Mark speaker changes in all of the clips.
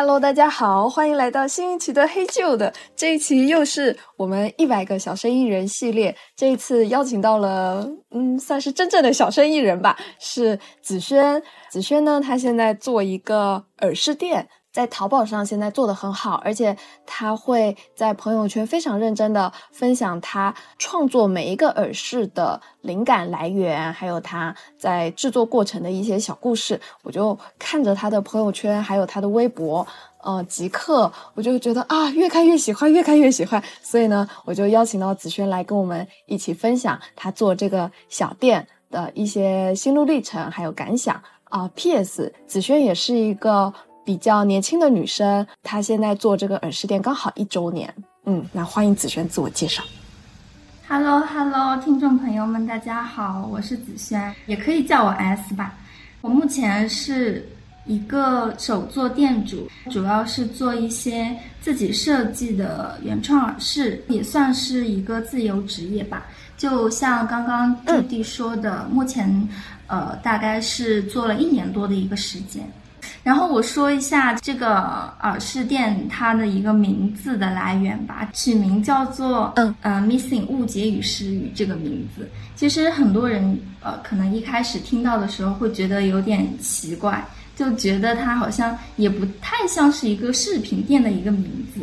Speaker 1: Hello，大家好，欢迎来到新一期的黑旧的这一期又是我们一百个小生意人系列。这一次邀请到了，嗯，算是真正的小生意人吧，是子轩。子轩呢，他现在做一个耳饰店。在淘宝上现在做的很好，而且他会在朋友圈非常认真的分享他创作每一个耳饰的灵感来源，还有他在制作过程的一些小故事。我就看着他的朋友圈，还有他的微博，呃，即刻我就觉得啊，越看越喜欢，越看越喜欢。所以呢，我就邀请到子轩来跟我们一起分享他做这个小店的一些心路历程，还有感想啊。P.S. 子轩也是一个。比较年轻的女生，她现在做这个耳饰店刚好一周年。嗯，那欢迎子萱自我介绍。
Speaker 2: Hello，Hello，听众朋友们，大家好，我是子萱，也可以叫我 S 吧。我目前是一个手作店主，主要是做一些自己设计的原创耳饰，也算是一个自由职业吧。就像刚刚弟弟说的，目前呃大概是做了一年多的一个时间。然后我说一下这个耳饰店它的一个名字的来源吧，取名叫做嗯呃 Missing 误解与失语这个名字。其实很多人呃可能一开始听到的时候会觉得有点奇怪，就觉得它好像也不太像是一个饰品店的一个名字。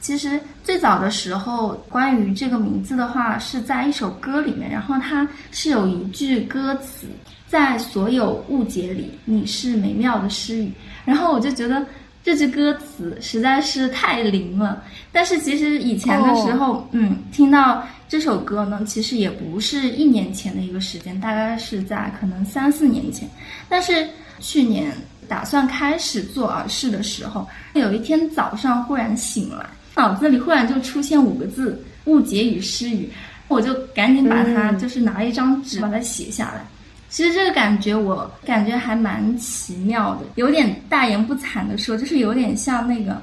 Speaker 2: 其实最早的时候，关于这个名字的话是在一首歌里面，然后它是有一句歌词。在所有误解里，你是美妙的诗语。然后我就觉得这句歌词实在是太灵了。但是其实以前的时候，嗯，听到这首歌呢，其实也不是一年前的一个时间，大概是在可能三四年前。但是去年打算开始做耳饰的时候，有一天早上忽然醒来，脑子里忽然就出现五个字：误解与失语。我就赶紧把它，就是拿一张纸把它写下来。其实这个感觉，我感觉还蛮奇妙的，有点大言不惭的说，就是有点像那个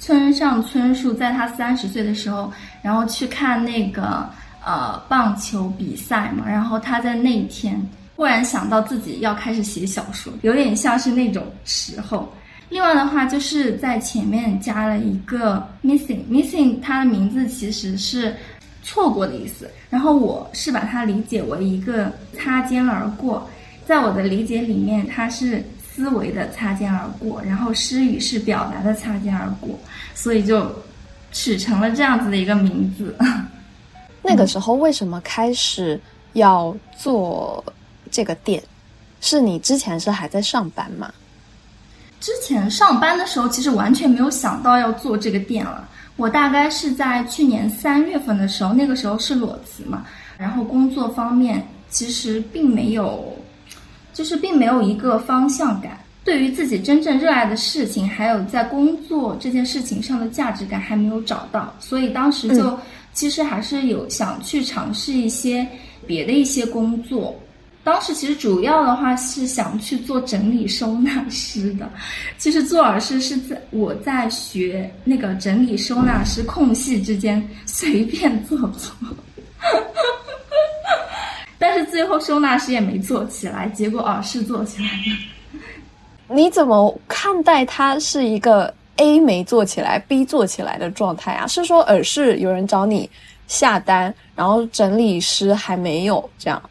Speaker 2: 村上春树在他三十岁的时候，然后去看那个呃棒球比赛嘛，然后他在那一天忽然想到自己要开始写小说，有点像是那种时候。另外的话，就是在前面加了一个 missing，missing 它的名字其实是。错过的意思，然后我是把它理解为一个擦肩而过，在我的理解里面，它是思维的擦肩而过，然后诗语是表达的擦肩而过，所以就取成了这样子的一个名字。
Speaker 1: 那个时候为什么开始要做这个店？是你之前是还在上班吗？
Speaker 2: 之前上班的时候，其实完全没有想到要做这个店了。我大概是在去年三月份的时候，那个时候是裸辞嘛，然后工作方面其实并没有，就是并没有一个方向感，对于自己真正热爱的事情，还有在工作这件事情上的价值感还没有找到，所以当时就其实还是有想去尝试一些别的一些工作。当时其实主要的话是想去做整理收纳师的，其实做耳饰是在我在学那个整理收纳师空隙之间随便做做，但是最后收纳师也没做起来，结果耳饰做起来了。
Speaker 1: 你怎么看待它是一个 A 没做起来，B 做起来的状态啊？是说耳饰有人找你下单，然后整理师还没有这样？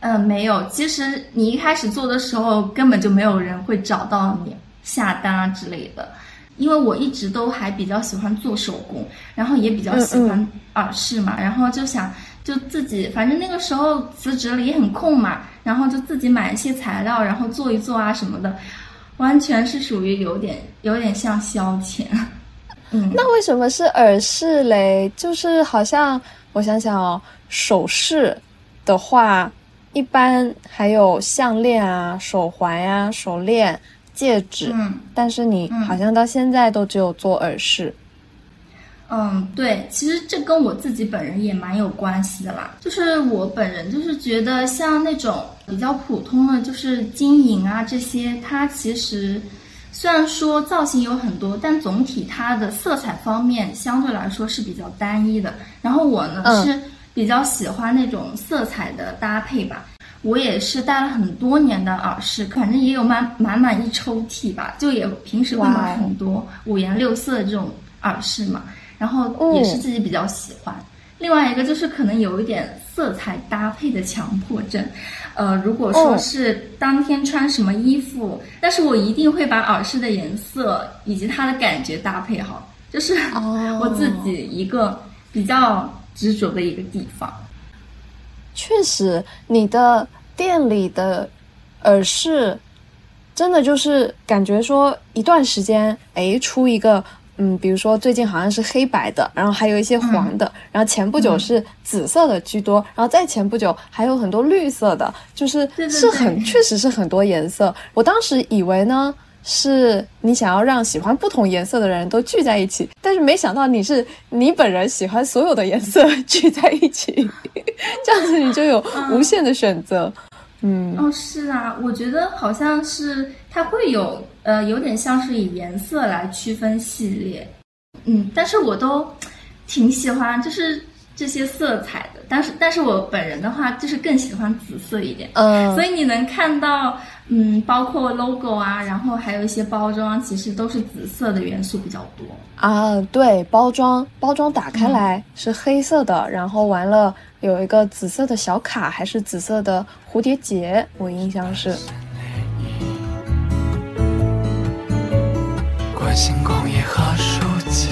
Speaker 2: 嗯，没有。其实你一开始做的时候，根本就没有人会找到你下单啊之类的。因为我一直都还比较喜欢做手工，然后也比较喜欢耳饰嘛，然后就想就自己，反正那个时候辞职了也很空嘛，然后就自己买一些材料，然后做一做啊什么的，完全是属于有点有点像消遣。嗯，
Speaker 1: 那为什么是耳饰嘞？就是好像我想想哦，首饰的话。一般还有项链啊、手环呀、手链、戒指，嗯，但是你好像到现在都只有做耳饰。
Speaker 2: 嗯，对，其实这跟我自己本人也蛮有关系的啦。就是我本人就是觉得像那种比较普通的，就是金银啊这些，它其实虽然说造型有很多，但总体它的色彩方面相对来说是比较单一的。然后我呢是。比较喜欢那种色彩的搭配吧，我也是戴了很多年的耳饰，反正也有满满满一抽屉吧，就也平时会买很多五颜六色的这种耳饰嘛，然后也是自己比较喜欢。另外一个就是可能有一点色彩搭配的强迫症，呃，如果说是当天穿什么衣服，但是我一定会把耳饰的颜色以及它的感觉搭配好，就是 我自己一个比较执着的一个地方。
Speaker 1: 确实，你的店里的耳饰真的就是感觉说一段时间，哎，出一个。嗯，比如说最近好像是黑白的，然后还有一些黄的，然后前不久是紫色的居多，然后再前不久还有很多绿色的，就是是很确实是很多颜色。我当时以为呢是你想要让喜欢不同颜色的人都聚在一起，但是没想到你是你本人喜欢所有的颜色聚在一起，这样子你就有无限的选择。嗯，
Speaker 2: 哦，是啊，我觉得好像是它会有，呃，有点像是以颜色来区分系列，嗯，但是我都挺喜欢，就是这些色彩的，但是，但是我本人的话，就是更喜欢紫色一点，嗯，所以你能看到，嗯，包括 logo 啊，然后还有一些包装，其实都是紫色的元素比较多
Speaker 1: 啊，对，包装，包装打开来是黑色的，然后完了。有一个紫色的小卡，还是紫色的蝴蝶结，我印象是。关心工业和书籍，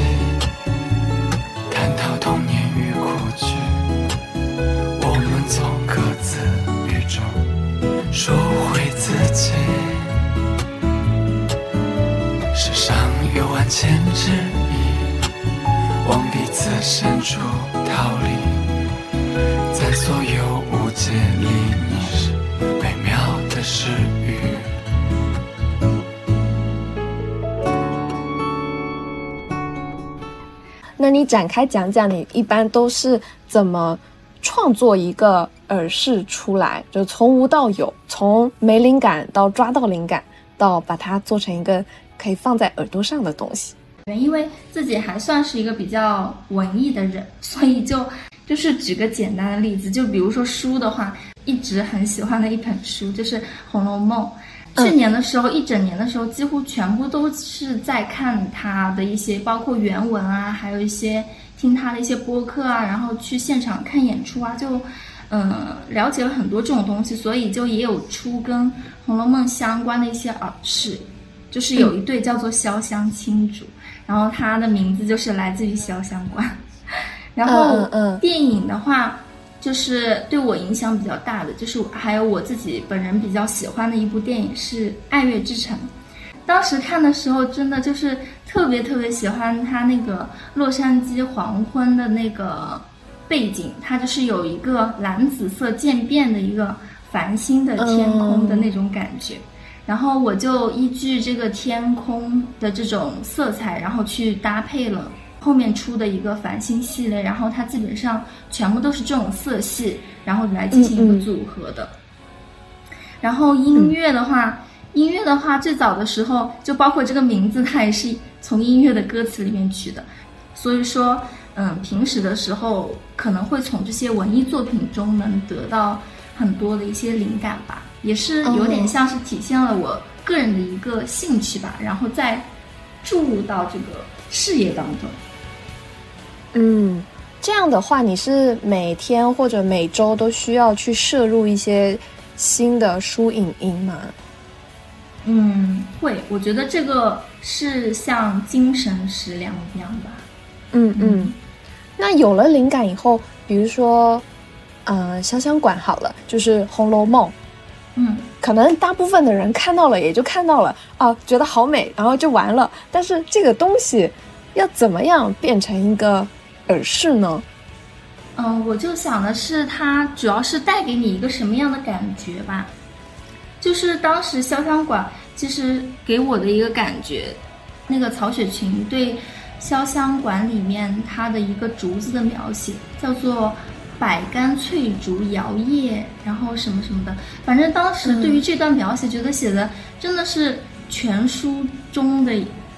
Speaker 1: 探讨童年与过去，我们从各自语中赎回自己。世上有万千之意，往彼此深处逃离。在所有无解里，你是美妙的诗语。那你展开讲讲，你一般都是怎么创作一个耳饰出来？就从无到有，从没灵感到抓到灵感，到把它做成一个可以放在耳朵上的东西。
Speaker 2: 因为自己还算是一个比较文艺的人，所以就。就是举个简单的例子，就比如说书的话，一直很喜欢的一本书就是《红楼梦》。去年的时候，一整年的时候，几乎全部都是在看它的一些，包括原文啊，还有一些听他的一些播客啊，然后去现场看演出啊，就嗯了解了很多这种东西，所以就也有出跟《红楼梦》相关的一些耳饰，就是有一对叫做潇湘青竹，然后它的名字就是来自于潇湘馆。然后电影的话，就是对我影响比较大的，就是还有我自己本人比较喜欢的一部电影是《爱乐之城》。当时看的时候，真的就是特别特别喜欢它那个洛杉矶黄昏的那个背景，它就是有一个蓝紫色渐变的一个繁星的天空的那种感觉。然后我就依据这个天空的这种色彩，然后去搭配了。后面出的一个繁星系列，然后它基本上全部都是这种色系，然后来进行一个组合的。然后音乐的话，音乐的话，最早的时候就包括这个名字，它也是从音乐的歌词里面取的。所以说，嗯，平时的时候可能会从这些文艺作品中能得到很多的一些灵感吧，也是有点像是体现了我个人的一个兴趣吧，然后再注入到这个事业当中。
Speaker 1: 嗯，这样的话，你是每天或者每周都需要去摄入一些新的书影音吗？
Speaker 2: 嗯，会。我觉得这个是像精神食粮一样吧。
Speaker 1: 嗯嗯。那有了灵感以后，比如说，嗯，潇湘馆好了，就是《红楼梦》。
Speaker 2: 嗯。
Speaker 1: 可能大部分的人看到了也就看到了啊，觉得好美，然后就完了。但是这个东西要怎么样变成一个？耳饰呢？
Speaker 2: 嗯，我就想的是，它主要是带给你一个什么样的感觉吧？就是当时潇湘馆其实给我的一个感觉，那个曹雪芹对潇湘馆里面它的一个竹子的描写，叫做“百竿翠竹摇曳”，然后什么什么的。反正当时对于这段描写，觉得写的真的是全书中的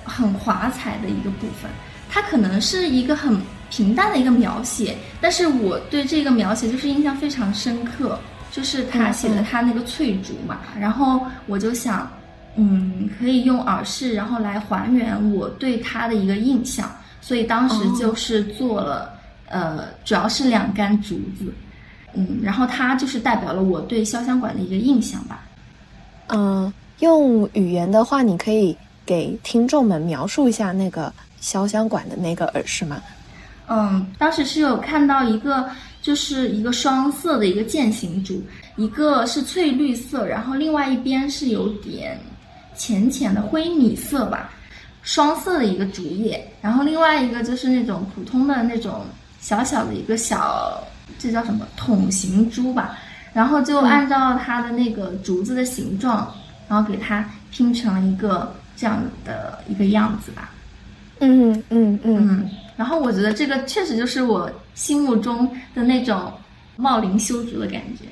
Speaker 2: 很华彩的一个部分。它可能是一个很。平淡的一个描写，但是我对这个描写就是印象非常深刻，就是他写的他那个翠竹嘛，然后我就想，嗯，可以用耳饰，然后来还原我对他的一个印象，所以当时就是做了，呃，主要是两杆竹子，嗯，然后它就是代表了我对潇湘馆的一个印象吧。
Speaker 1: 嗯，用语言的话，你可以给听众们描述一下那个潇湘馆的那个耳饰吗？
Speaker 2: 嗯，当时是有看到一个。就是一个双色的一个剑形竹，一个是翠绿色，然后另外一边是有点浅浅的灰米色吧，双色的一个竹叶，然后另外一个就是那种普通的那种小小的一个小，这叫什么筒形珠吧，然后就按照它的那个竹子的形状，然后给它拼成了一个这样的一个样子吧。
Speaker 1: 嗯嗯嗯，
Speaker 2: 然后我觉得这个确实就是我心目中的那种茂林修竹的感觉。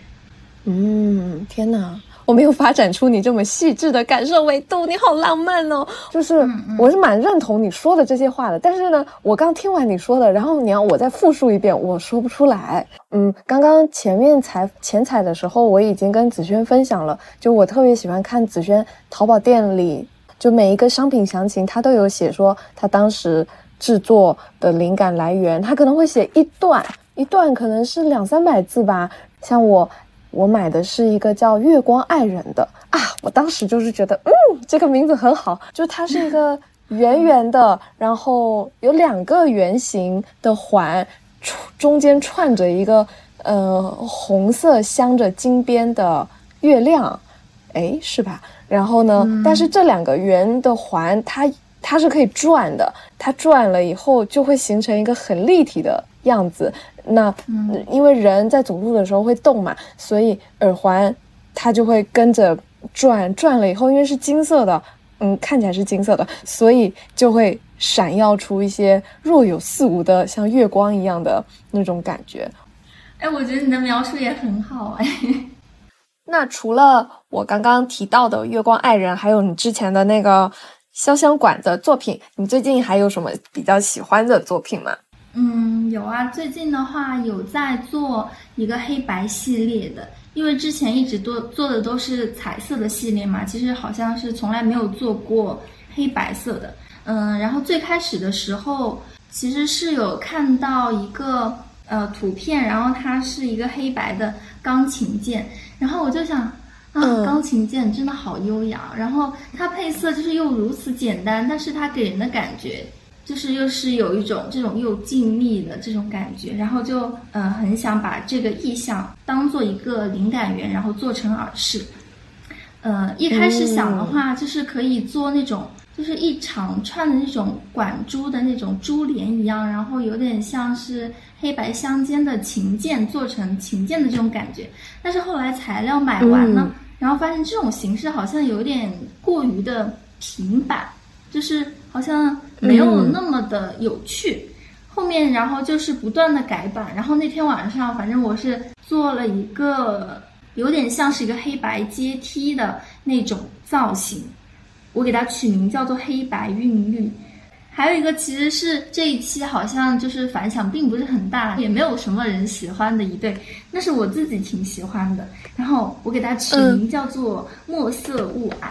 Speaker 1: 嗯，天哪，我没有发展出你这么细致的感受维度，你好浪漫哦！就是我是蛮认同你说的这些话的，但是呢，我刚听完你说的，然后你要我再复述一遍，我说不出来。嗯，刚刚前面采前采的时候，我已经跟子轩分享了，就我特别喜欢看子轩淘宝店里。就每一个商品详情，他都有写说他当时制作的灵感来源，他可能会写一段，一段可能是两三百字吧。像我，我买的是一个叫《月光爱人》的啊，我当时就是觉得，嗯，这个名字很好，就它是一个圆圆的，然后有两个圆形的环，中间串着一个呃红色镶着金边的月亮，哎，是吧？然后呢？但是这两个圆的环，它它是可以转的，它转了以后就会形成一个很立体的样子。那因为人在走路的时候会动嘛，所以耳环它就会跟着转，转了以后，因为是金色的，嗯，看起来是金色的，所以就会闪耀出一些若有似无的像月光一样的那种感觉。
Speaker 2: 哎，我觉得你的描述也很好，哎。
Speaker 1: 那除了我刚刚提到的《月光爱人》，还有你之前的那个潇湘馆的作品，你最近还有什么比较喜欢的作品吗？
Speaker 2: 嗯，有啊，最近的话有在做一个黑白系列的，因为之前一直都做的都是彩色的系列嘛，其实好像是从来没有做过黑白色的。嗯，然后最开始的时候其实是有看到一个呃图片，然后它是一个黑白的钢琴键。然后我就想，啊，钢琴键真的好优雅。然后它配色就是又如此简单，但是它给人的感觉就是又是有一种这种又静谧的这种感觉。然后就呃很想把这个意象当做一个灵感源，然后做成耳饰。呃，一开始想的话就是可以做那种。就是一长串的那种管珠的那种珠帘一样，然后有点像是黑白相间的琴键做成琴键的这种感觉。但是后来材料买完了，然后发现这种形式好像有点过于的平板，就是好像没有那么的有趣。后面然后就是不断的改版，然后那天晚上反正我是做了一个有点像是一个黑白阶梯的那种造型。我给它取名叫做黑白韵律，还有一个其实是这一期好像就是反响并不是很大，也没有什么人喜欢的一对，那是我自己挺喜欢的。然后我给它取名叫做墨色雾霭，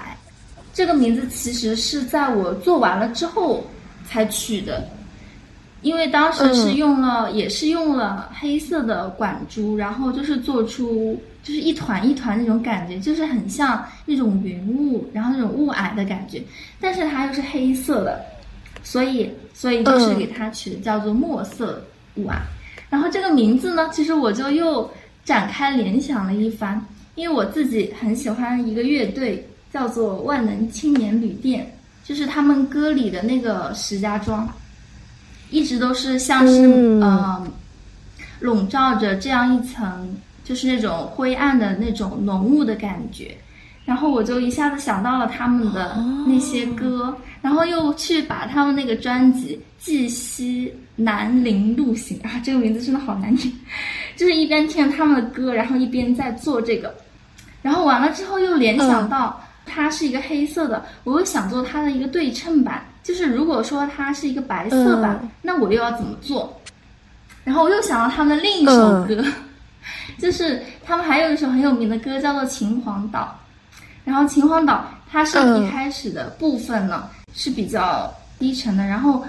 Speaker 2: 这个名字其实是在我做完了之后才取的，因为当时是用了也是用了黑色的管珠，然后就是做出。就是一团一团那种感觉，就是很像那种云雾，然后那种雾霭的感觉，但是它又是黑色的，所以所以就是给它取的叫做墨色雾霭。然后这个名字呢，其实我就又展开联想了一番，因为我自己很喜欢一个乐队，叫做万能青年旅店，就是他们歌里的那个石家庄，一直都是像是嗯。笼罩着这样一层。就是那种灰暗的那种浓雾的感觉，然后我就一下子想到了他们的那些歌，然后又去把他们那个专辑《寄西南陵路行》啊，这个名字真的好难听，就是一边听他们的歌，然后一边在做这个，然后完了之后又联想到它是一个黑色的，我又想做它的一个对称版，就是如果说它是一个白色版，那我又要怎么做？然后我又想到他们的另一首歌。就是他们还有一首很有名的歌叫做《秦皇岛》，然后《秦皇岛》它是一开始的部分呢、是比较低沉的，然后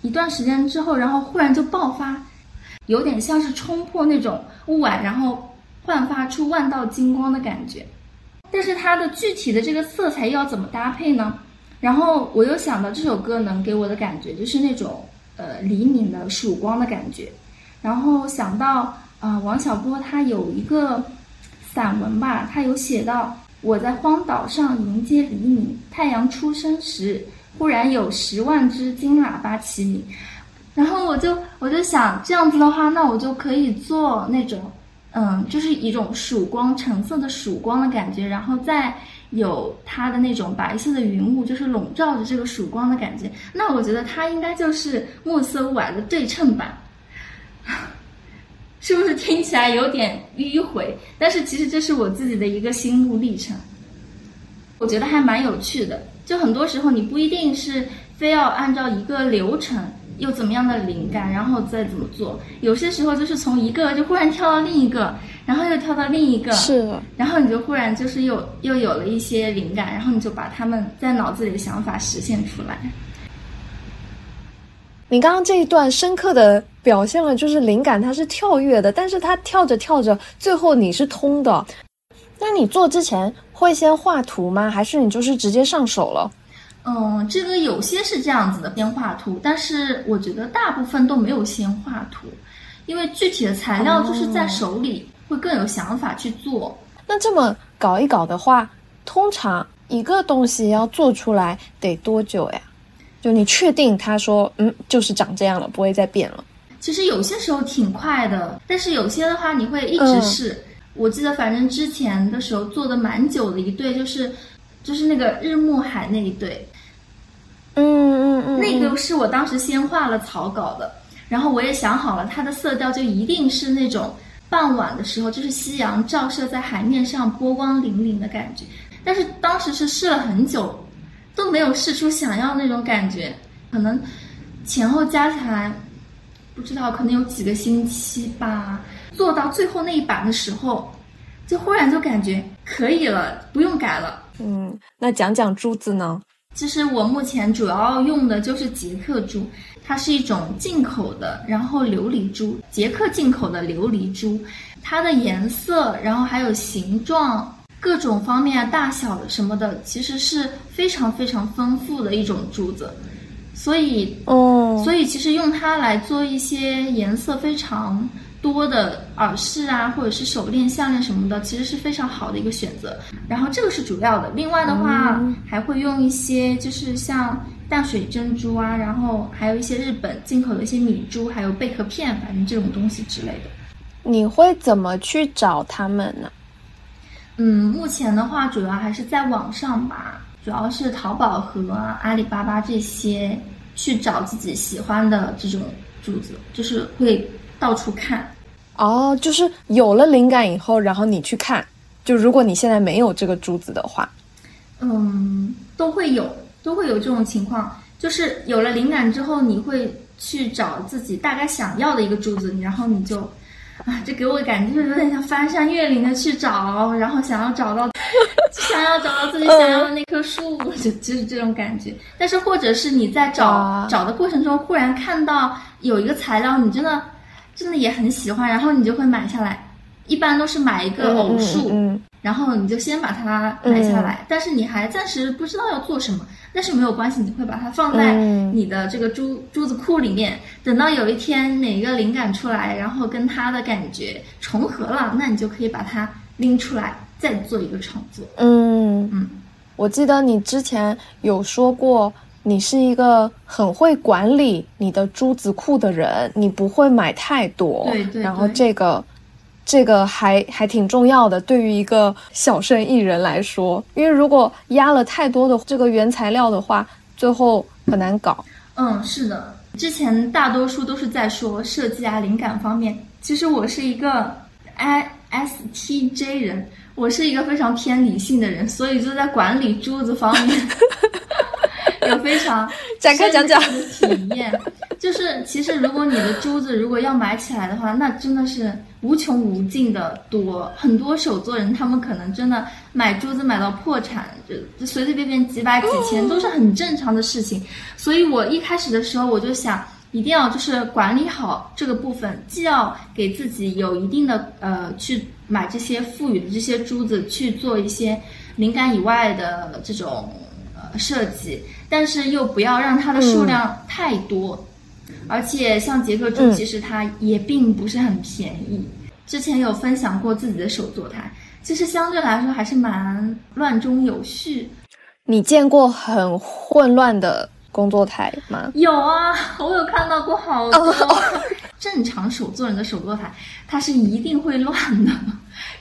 Speaker 2: 一段时间之后，然后忽然就爆发，有点像是冲破那种雾霭，然后焕发出万道金光的感觉。但是它的具体的这个色彩要怎么搭配呢？然后我又想到这首歌能给我的感觉就是那种呃黎明的曙光的感觉，然后想到啊、呃王小波他有一个散文吧，他有写到我在荒岛上迎接黎明，太阳出生时，忽然有十万只金喇叭齐鸣，然后我就我就想这样子的话，那我就可以做那种。嗯，就是一种曙光，橙色的曙光的感觉，然后再有它的那种白色的云雾，就是笼罩着这个曙光的感觉。那我觉得它应该就是暮色雾霭的对称版，是不是听起来有点迂回？但是其实这是我自己的一个心路历程，我觉得还蛮有趣的。就很多时候你不一定是非要按照一个流程。有怎么样的灵感，然后再怎么做。有些时候就是从一个就忽然跳到另一个，然后又跳到另一个，
Speaker 1: 是，
Speaker 2: 然后你就忽然就是又又有了一些灵感，然后你就把他们在脑子里的想法实现出来。
Speaker 1: 你刚刚这一段深刻的表现了，就是灵感它是跳跃的，但是它跳着跳着，最后你是通的。那你做之前会先画图吗？还是你就是直接上手了？
Speaker 2: 嗯，这个有些是这样子的，先画图，但是我觉得大部分都没有先画图，因为具体的材料就是在手里，会更有想法去做。
Speaker 1: 那这么搞一搞的话，通常一个东西要做出来得多久呀？就你确定他说，嗯，就是长这样了，不会再变了？
Speaker 2: 其实有些时候挺快的，但是有些的话你会一直试。嗯、我记得反正之前的时候做的蛮久的一对，就是就是那个日暮海那一对。
Speaker 1: 嗯嗯嗯，
Speaker 2: 那个是我当时先画了草稿的，然后我也想好了，它的色调就一定是那种傍晚的时候，就是夕阳照射在海面上，波光粼粼的感觉。但是当时是试了很久，都没有试出想要那种感觉，可能前后加起来不知道，可能有几个星期吧。做到最后那一版的时候，就忽然就感觉可以了，不用改了。
Speaker 1: 嗯，那讲讲珠子呢？
Speaker 2: 其实我目前主要用的就是捷克珠，它是一种进口的，然后琉璃珠，捷克进口的琉璃珠，它的颜色，然后还有形状，各种方面啊，大小什么的，其实是非常非常丰富的一种珠子，所以，
Speaker 1: 哦，
Speaker 2: 所以其实用它来做一些颜色非常多的耳饰啊，或者是手链、项链什么的，其实是非常好的一个选择。然后这个是主要的，另外的话、
Speaker 1: 嗯
Speaker 2: 还会用一些就是像淡水珍珠啊，然后还有一些日本进口的一些米珠，还有贝壳片，反正这种东西之类的。
Speaker 1: 你会怎么去找他们呢？
Speaker 2: 嗯，目前的话主要还是在网上吧，主要是淘宝和阿里巴巴这些去找自己喜欢的这种珠子，就是会到处看。
Speaker 1: 哦，就是有了灵感以后，然后你去看，就如果你现在没有这个珠子的话，
Speaker 2: 嗯，都会有，都会有这种情况。就是有了灵感之后，你会去找自己大概想要的一个珠子，然后你就，啊，这给我感觉就是有点像翻山越岭的去找，然后想要找到，想要找到自己想要的那棵树，就就是这种感觉。但是或者是你在找、
Speaker 1: 啊
Speaker 2: 找的过程中，忽然看到有一个材料，你真的真的也很喜欢，然后你就会买下来。一般都是买一个偶数，
Speaker 1: 嗯嗯。
Speaker 2: 然后你就先把它买下来，但是你还暂时不知道要做什么，但是没有关系，你会把它放在
Speaker 1: 嗯。
Speaker 2: 你的这个珠珠子库里面，等到有一天哪个灵感出来，然后跟它的感觉重合了，那你就可以把它拎出来，再做一个创作。
Speaker 1: 嗯。
Speaker 2: 嗯，
Speaker 1: 我记得你之前有说过，你是一个很会管理你的珠子库的人，你不会买太多。
Speaker 2: 对对
Speaker 1: 然后这个这个还还挺重要的，对于一个小生意人来说，因为如果压了太多的这个原材料的话，最后很难搞。
Speaker 2: 嗯，是的，之前大多数都是在说设计啊、灵感方面，其实我是一个 I S T J 人，我是一个非常偏理性的人，所以就在管理珠子方面，有非常
Speaker 1: 展开讲讲
Speaker 2: 体验。就是其实如果你的珠子如果要买起来的话，那真的是无穷无尽的多。很多手作人他们可能真的买珠子买到破产，就就随随便便几百几千都是很正常的事情。所以我一开始的时候我就想。一定要就是管理好这个部分，既要给自己有一定的呃去买这些赋予的这些珠子去做一些灵感以外的这种呃设计，但是又不要让它的数量太多，而且像杰克猪其实它也并不是很便宜。之前有分享过自己的手作台，其实相对来说还是蛮乱中有序。
Speaker 1: 你见过很混乱的？工作台吗？
Speaker 2: 有啊，我有看到过好多。正常手作人的手作台，它是一定会乱的。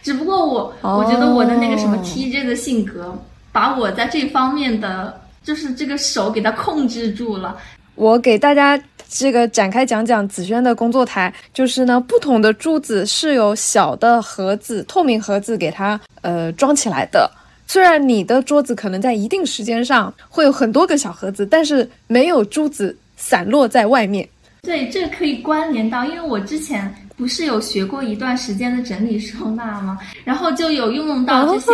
Speaker 2: 只不过我，我觉得我的那个什么 TJ 的性格，把我在这方面的就是这个手给它控制住了。
Speaker 1: 我给大家这个展开讲讲紫萱的工作台，就是呢，不同的珠子是有小的盒子、透明盒子给它呃装起来的。虽然你的桌子可能在一定时间上会有很多个小盒子，但是没有珠子散落在外面。
Speaker 2: 对，这可以关联到，因为我之前不是有学过一段时间的整理收纳吗？然后就有运用到这些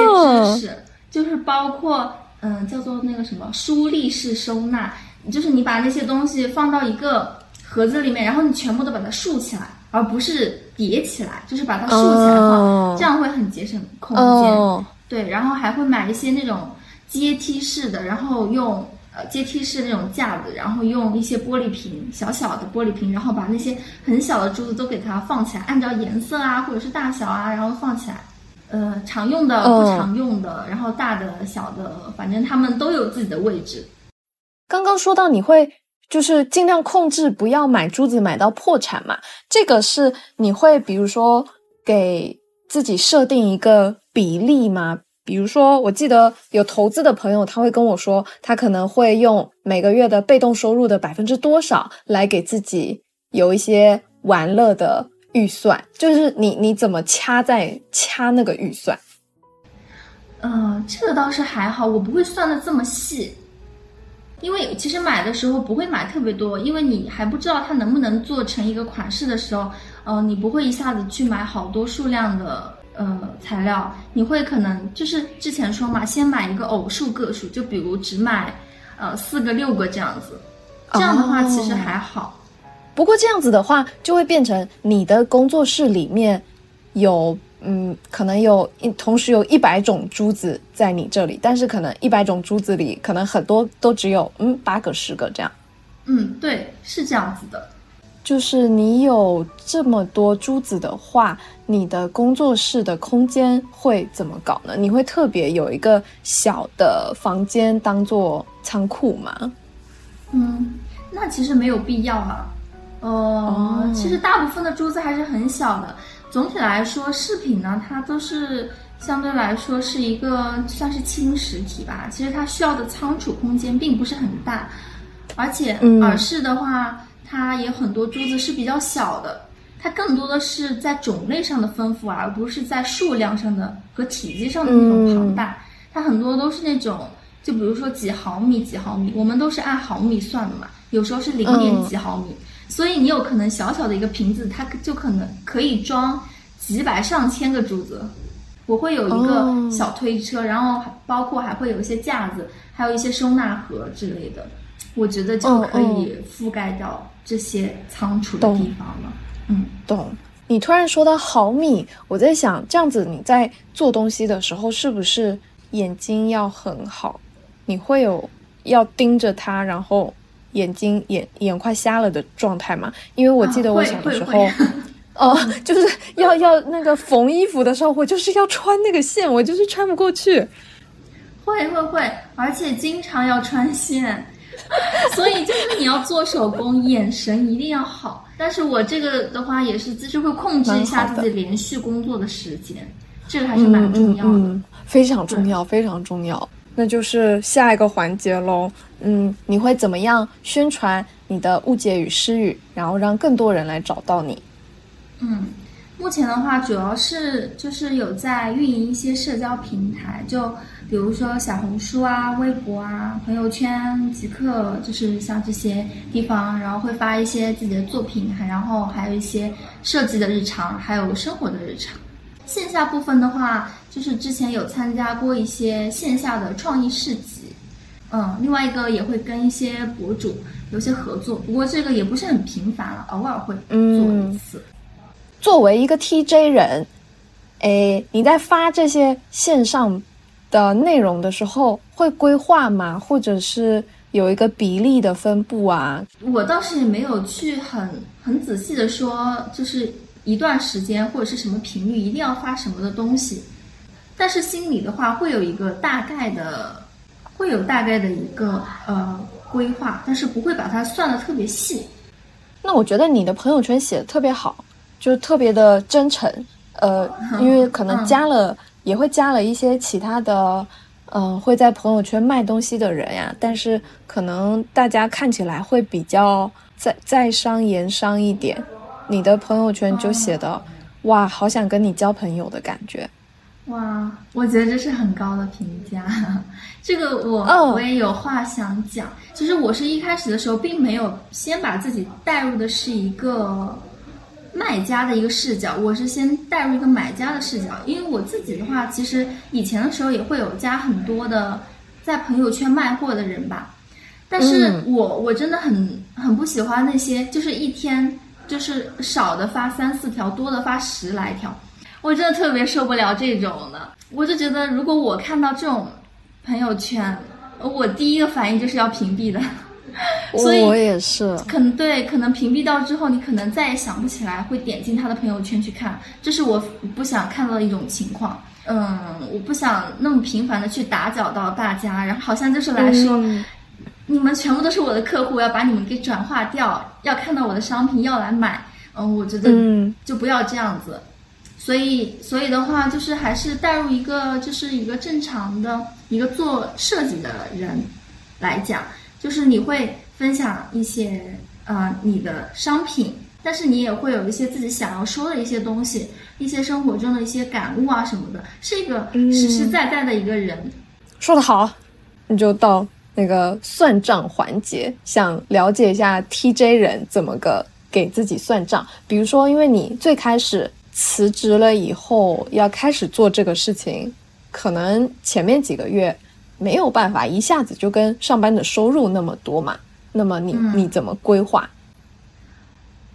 Speaker 2: 知识，就是包括嗯，叫做那个什么书立式收纳，就是你把那些东西放到一个盒子里面，然后你全部都把它竖起来，而不是叠起来，就是把它竖起来放，这样会很节省空间。对，然后还会买一些那种阶梯式的，然后用呃阶梯式那种架子，然后用一些玻璃瓶，小小的玻璃瓶，然后把那些很小的珠子都给它放起来，按照颜色啊或者是大小啊，然后放起来。呃，常用的、不常用的，然后大的、小的，反正他们都有自己的位置。
Speaker 1: 刚刚说到你会就是尽量控制不要买珠子买到破产嘛，这个是你会比如说给自己设定一个。比例吗？比如说，我记得有投资的朋友，他会跟我说，他可能会用每个月的被动收入的百分之多少来给自己有一些玩乐的预算。就是你你怎么掐在掐那个预算？
Speaker 2: 嗯，这个倒是还好，我不会算的这么细，因为其实买的时候不会买特别多，因为你还不知道它能不能做成一个款式的时候，嗯，你不会一下子去买好多数量的。呃，材料你会可能就是之前说嘛，先买一个偶数个数，就比如只买呃四个六个这样子，这样的话其实还好。
Speaker 1: 不过这样子的话，就会变成你的工作室里面有嗯，可能有一同时有一百种珠子在你这里，但是可能一百种珠子里，可能很多都只有嗯八个十个这样。
Speaker 2: 嗯，对，是这样子的。
Speaker 1: 就是你有这么多珠子的话，你的工作室的空间会怎么搞呢？你会特别有一个小的房间当做仓库吗？
Speaker 2: 嗯，那其实没有必要了。呃，其实大部分的珠子还是很小的。总体来说，饰品呢，它都是相对来说是一个算是轻实体吧。其实它需要的仓储空间并不是很大，而且耳饰的话。它也很多珠子是比较小的，它更多的是在种类上的丰富，而不是在数量上的和体积上的那种庞大。它很多都是那种，就比如说几毫米、几毫米，我们都是按毫米算的嘛，有时候是零点几毫米，所以你有可能小小的一个瓶子，它就可能可以装几百上千个珠子。我会有一个小推车，然后包括还会有一些架子，还有一些收纳盒之类的，我觉得就可以覆盖掉。这些仓储的地方了，嗯，
Speaker 1: 懂。你突然说到毫米，我在想，这样子你在做东西的时候，是不是眼睛要很好？你会有要盯着它，然后眼睛眼眼快瞎了的状态嘛？因为我记得我小的时候，哦，就是要要那个缝衣服的时候，我就是要穿那个线，我就是穿不过去。
Speaker 2: 会会会，而且经常要穿线。所以就是你要做手工，眼神一定要好。但是我这个的话也是，就是会控制一下自己连续工作的时间，这个还是蛮重要的，
Speaker 1: 非常重要，非常重要。那就是下一个环节喽。嗯，你会怎么样宣传你的误解与失语，然后让更多人来找到你？
Speaker 2: 嗯，目前的话，主要是就是有在运营一些社交平台，就比如说小红书啊、微博啊、朋友圈、极客，就是像这些地方，然后会发一些自己的作品，然后还有一些设计的日常，还有生活的日常。线下部分的话，就是之前有参加过一些线下的创意市集，嗯，另外一个也会跟一些博主有些合作，不过这个也不是很频繁了，偶尔会做一次。
Speaker 1: 作为一个 TJ 人，哎，你在发这些线上的内容的时候，会规划吗？或者是有一个比例的分布啊？
Speaker 2: 我倒是也没有去很很仔细的说，就是一段时间或者是什么频率一定要发什么的东西，但是心里的话会有一个大概的，会有大概的一个呃规划，但是不会把它算的特别细。
Speaker 1: 那我觉得你的朋友圈写的特别好。就特别的真诚，呃，因为可能加了也会加了一些其他的，嗯，会在朋友圈卖东西的人呀，但是可能大家看起来会比较在在商言商一点。你的朋友圈就写的，哇，好想跟你交朋友的感觉。
Speaker 2: 哇，我觉得这是很高的评价。这个我我也有话想讲。其实我是一开始的时候并没有先把自己带入的是一个。卖家的一个视角，我是先带入一个买家的视角，因为我自己的话，其实以前的时候也会有加很多的在朋友圈卖货的人吧，但是我我真的很很不喜欢那些就是一天就是少的发三四条，多的发十来条，我真的特别受不了这种的，我就觉得如果我看到这种朋友圈，我第一个反应就是要屏蔽的。所以
Speaker 1: 我也是，
Speaker 2: 可能对，可能屏蔽掉之后，你可能再也想不起来会点进他的朋友圈去看，这是我不想看到的一种情况。嗯，我不想那么频繁的去打搅到大家，然后好像就是来说，你们全部都是我的客户，要把你们给转化掉，要看到我的商品要来买。嗯，我觉得就不要这样子。所以，所以的话，就是还是带入一个，就是一个正常的一个做设计的人来讲。就是你会分享一些呃你的商品，但是你也会有一些自己想要说的一些东西，一些生活中的一些感悟啊什么的，是一个实实在在的一个人。
Speaker 1: 说得好，你就到那个算账环节，想了解一下 TJ 人怎么个给自己算账。比如说，因为你最开始辞职了以后要开始做这个事情，可能前面几个月。没有办法一下子就跟上班的收入那么多嘛？那么你你怎么规划？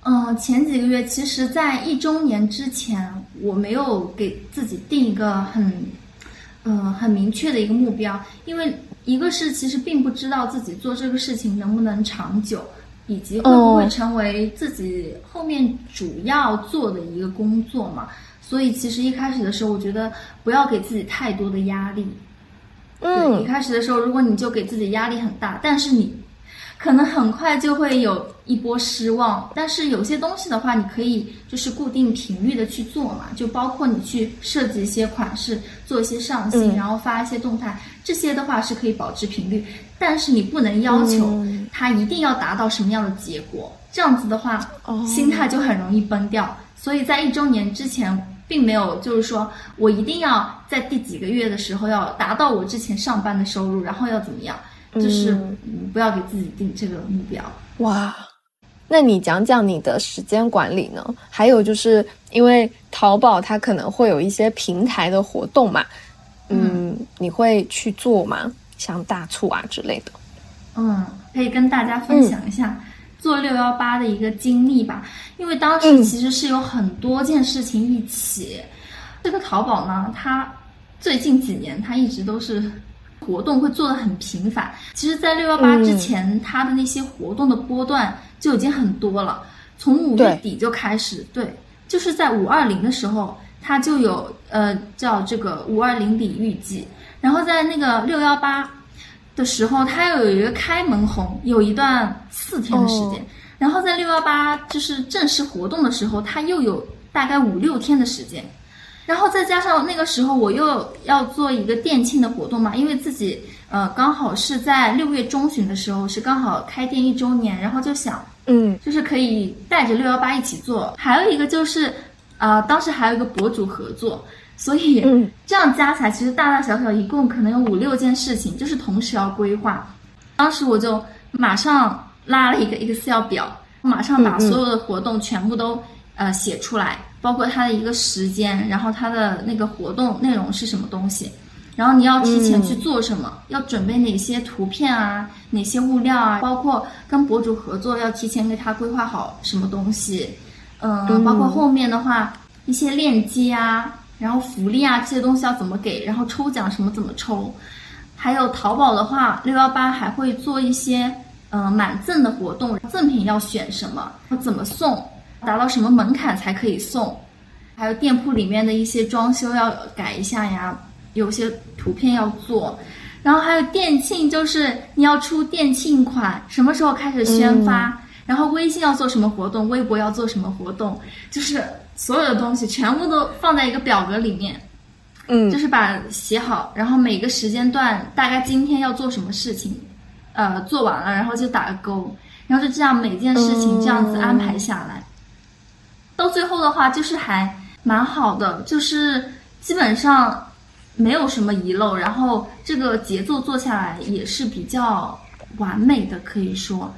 Speaker 2: 嗯，前几个月其实，在一周年之前，我没有给自己定一个很，嗯，很明确的一个目标，因为一个是其实并不知道自己做这个事情能不能长久，以及会不会成为自己后面主要做的一个工作嘛。所以其实一开始的时候，我觉得不要给自己太多的压力。
Speaker 1: 嗯，
Speaker 2: 一开始的时候，如果你就给自己压力很大，但是你可能很快就会有一波失望。但是有些东西的话，你可以就是固定频率的去做嘛，就包括你去设计一些款式，做一些上新，然后发一些动态，这些的话是可以保持频率。但是你不能要求它一定要达到什么样的结果，这样子的话，心态就很容易崩掉。所以在一周年之前。并没有，就是说我一定要在第几个月的时候要达到我之前上班的收入，然后要怎么样，就是不要给自己定这个目标。
Speaker 1: 哇，那你讲讲你的时间管理呢？还有就是因为淘宝它可能会有一些平台的活动嘛，嗯，你会去做吗？像大促啊之类的？
Speaker 2: 嗯，可以跟大家分享一下。做六幺八的一个经历吧，因为当时其实是有很多件事情一起。这个淘宝呢，它最近几年它一直都是活动会做的很频繁。其实，在六幺八之前，它的那些活动的波段就已经很多了。从五月底就开始，对，就是在五二零的时候，它就有呃叫这个五二零礼遇季，然后在那个六幺八。的时候，它又有一个开门红，有一段四天的时间，然后在六幺八就是正式活动的时候，它又有大概五六天的时间，然后再加上那个时候我又要做一个店庆的活动嘛，因为自己呃刚好是在六月中旬的时候是刚好开店一周年，然后就想
Speaker 1: 嗯，
Speaker 2: 就是可以带着六幺八一起做，还有一个就是啊、当时还有一个博主合作，所以
Speaker 1: 嗯。
Speaker 2: 这样加起来，其实大大小小一共可能有五六件事情，就是同时要规划。当时我就马上拉了一个 Excel 表，马上把所有的活动全部都呃写出来，包括它的一个时间，然后它的那个活动内容是什么东西，然后你要提前去做什么，要准备哪些图片啊，哪些物料啊，包括跟博主合作要提前给他规划好什么东西，嗯，
Speaker 1: 嗯
Speaker 2: 包括后面的话一些链接啊，然后福利啊这些东西要怎么给，然后抽奖什么怎么抽，还有淘宝的话，六幺八还会做一些呃满赠的活动，赠品要选什么，怎么送，达到什么门槛才可以送，还有店铺里面的一些装修要改一下呀，有些图片要做。然后还有店庆，就是你要出店庆款，什么时候开始宣发？然后微信要做什么活动，微博要做什么活动，就是所有的东西全部都放在一个表格里面。
Speaker 1: 嗯
Speaker 2: 就是把写好，然后每个时间段大概今天要做什么事情，呃，做完了，然后就打个勾，然后就这样每件事情这样子安排下来，到最后的话就是还蛮好的，就是基本上没有什么遗漏，然后这个节奏做下来也是比较完美的，可以说，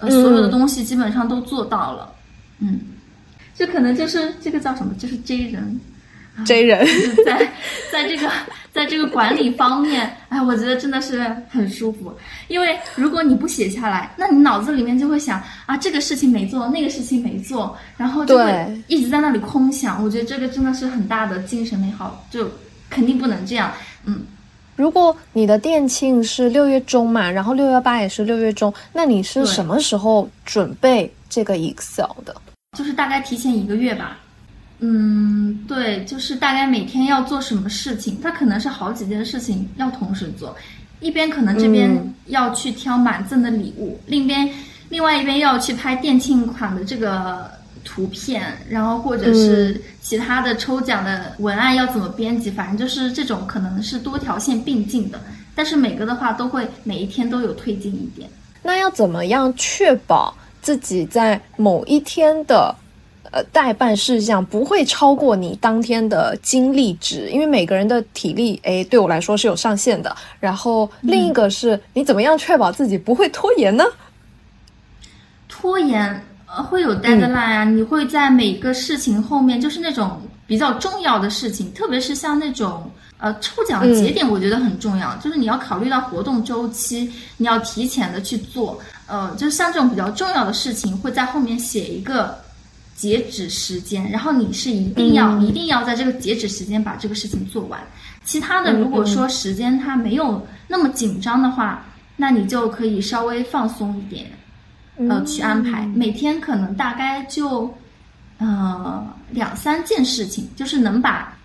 Speaker 2: 呃，所有的东西基本上都做到了，嗯，这可能就是这个叫什么，就是 J 人。
Speaker 1: ，J 人，
Speaker 2: 就是在在这个在这个管理方面，哎，我觉得真的是很舒服。因为如果你不写下来，那你脑子里面就会想啊，这个事情没做，那个事情没做，然后就会一直在那里空想。我觉得这个真的是很大的精神内耗，就肯定不能这样。嗯，
Speaker 1: 如果你的店庆是六月中嘛，然后六幺八也是六月中，那你是什么时候准备这个 Excel 的？
Speaker 2: 就是大概提前一个月吧。嗯，对，就是大概每天要做什么事情，它可能是好几件事情要同时做，一边可能这边
Speaker 1: 嗯
Speaker 2: 要去挑满赠的礼物，另一边另外一边要去拍店庆款的这个图片，然后或者是其他的抽奖的文案要怎么编辑，反正就是这种可能是多条线并进的，但是每个的话都会每一天都有推进一点。
Speaker 1: 那要怎么样确保自己在某一天的呃代办事项不会超过你当天的精力值？因为每个人的体力，诶，对我来说是有上限的。然后另一个是、你怎么样确保自己不会拖延呢？
Speaker 2: 拖延呃会有 deadline 啊，你会在每个事情后面，就是那种比较重要的事情，特别是像那种呃抽奖节点，我觉得很重要，就是你要考虑到活动周期，你要提前的去做，呃，就是像这种比较重要的事情，会在后面写一个截止时间，然后你是一定要、
Speaker 1: 嗯
Speaker 2: 一定要在这个截止时间把这个事情做完。其他的，如果说时间它没有那么紧张的话，那你就可以稍微放松一点。呃，去安排每天可能大概就呃两三件事情，就是能把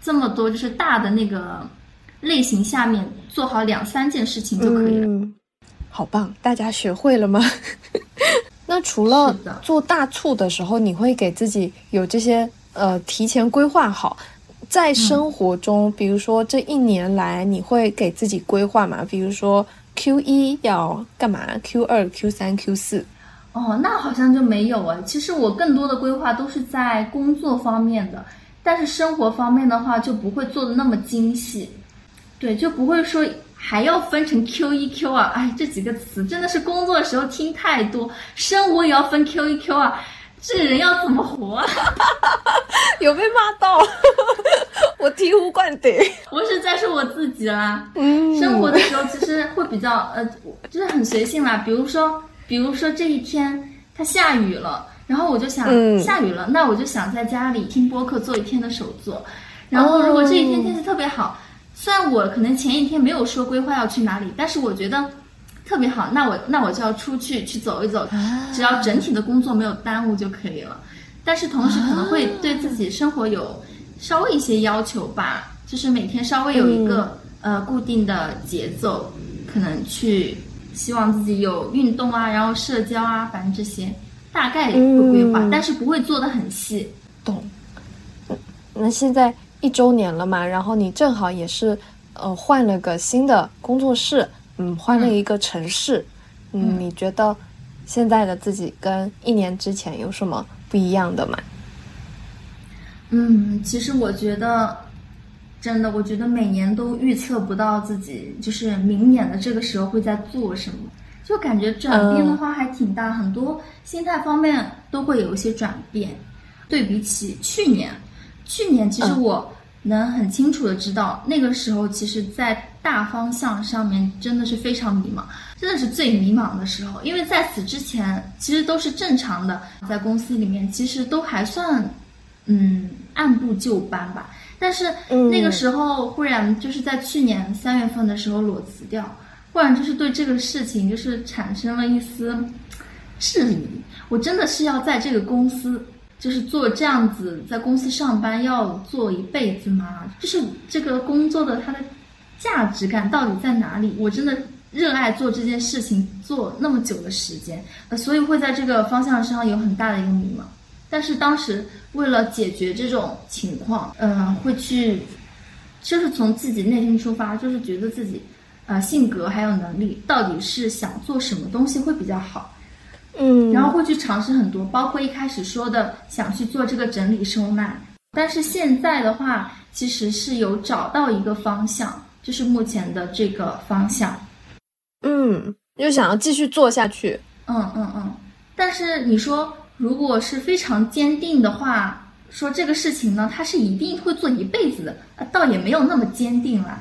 Speaker 2: 这么多就是大的那个类型下面做好两三件事情就可以了。
Speaker 1: 嗯，好棒！大家学会了吗？那除了做大促的时候，你会给自己有这些呃提前规划好，在生活中，比如说这一年来，你会给自己规划吗？比如说 Q 一要干嘛？Q 二、Q 三、Q 四？
Speaker 2: 哦，那好像就没有哎。其实我更多的规划都是在工作方面的，但是生活方面的话就不会做的那么精细，对，就不会说还要分成 Q 一 Q 二，哎，这几个词真的是工作的时候听太多，生活也要分 Q 一 Q 二，这人要怎么活啊？
Speaker 1: 有被骂到？我醍醐灌顶。
Speaker 2: 我是在说我自己啦。
Speaker 1: 嗯
Speaker 2: 生活的时候其实会比较呃，就是很随性啦。比如说，比如说这一天它下雨了，然后我就想、
Speaker 1: 嗯
Speaker 2: 下雨了，那我就想在家里听播客做一天的手作。然后如果这一天天气特别好，虽然我可能前一天没有说规划要去哪里，但是我觉得特别好，那我那我就要出去去走一走，只要整体的工作没有耽误就可以了。但是同时可能会对自己生活有稍微一些要求吧，就是每天稍微有一个、呃固定的节奏，可能去希望自己有运动啊，然后社交啊，反正这些大概会规划，
Speaker 1: 嗯
Speaker 2: 但是不会做的很细。
Speaker 1: 懂。嗯那现在一周年了嘛，然后你正好也是呃换了个新的工作室，嗯，换了一个城市，嗯，
Speaker 2: 嗯。
Speaker 1: 你觉得现在的自己跟一年之前有什么不一样的吗？
Speaker 2: 嗯，其实我觉得，真的，我觉得每年都预测不到自己就是明年的这个时候会在做什么，就感觉转变的话还挺大，很多心态方面都会有一些转变。对比起去年，去年其实我能很清楚的知道，那个时候其实在大方向上面真的是非常迷茫，真的是最迷茫的时候，因为在此之前其实都是正常的，在公司里面其实都还算。嗯，按部就班吧。但是那个时候忽然就是在去年三月份的时候裸辞掉，忽然就是对这个事情就是产生了一丝质疑。我真的是要在这个公司就是做这样子，在公司上班要做一辈子吗？就是这个工作的它的价值感到底在哪里？我真的热爱做这件事情做那么久的时间，呃，所以会在这个方向上有很大的一个迷茫。但是当时为了解决这种情况，嗯，会去，就是从自己内心出发，就是觉得自己，呃，性格还有能力，到底是想做什么东西会比较好，
Speaker 1: 嗯，
Speaker 2: 然后会去尝试很多，包括一开始说的想去做这个整理收纳，但是现在的话，其实是有找到一个方向，就是目前的这个方向，
Speaker 1: 嗯，又想要继续做下去，
Speaker 2: 嗯嗯嗯，但是你说。如果是非常坚定的话，说这个事情呢，他是一定会做一辈子的，倒也没有那么坚定了。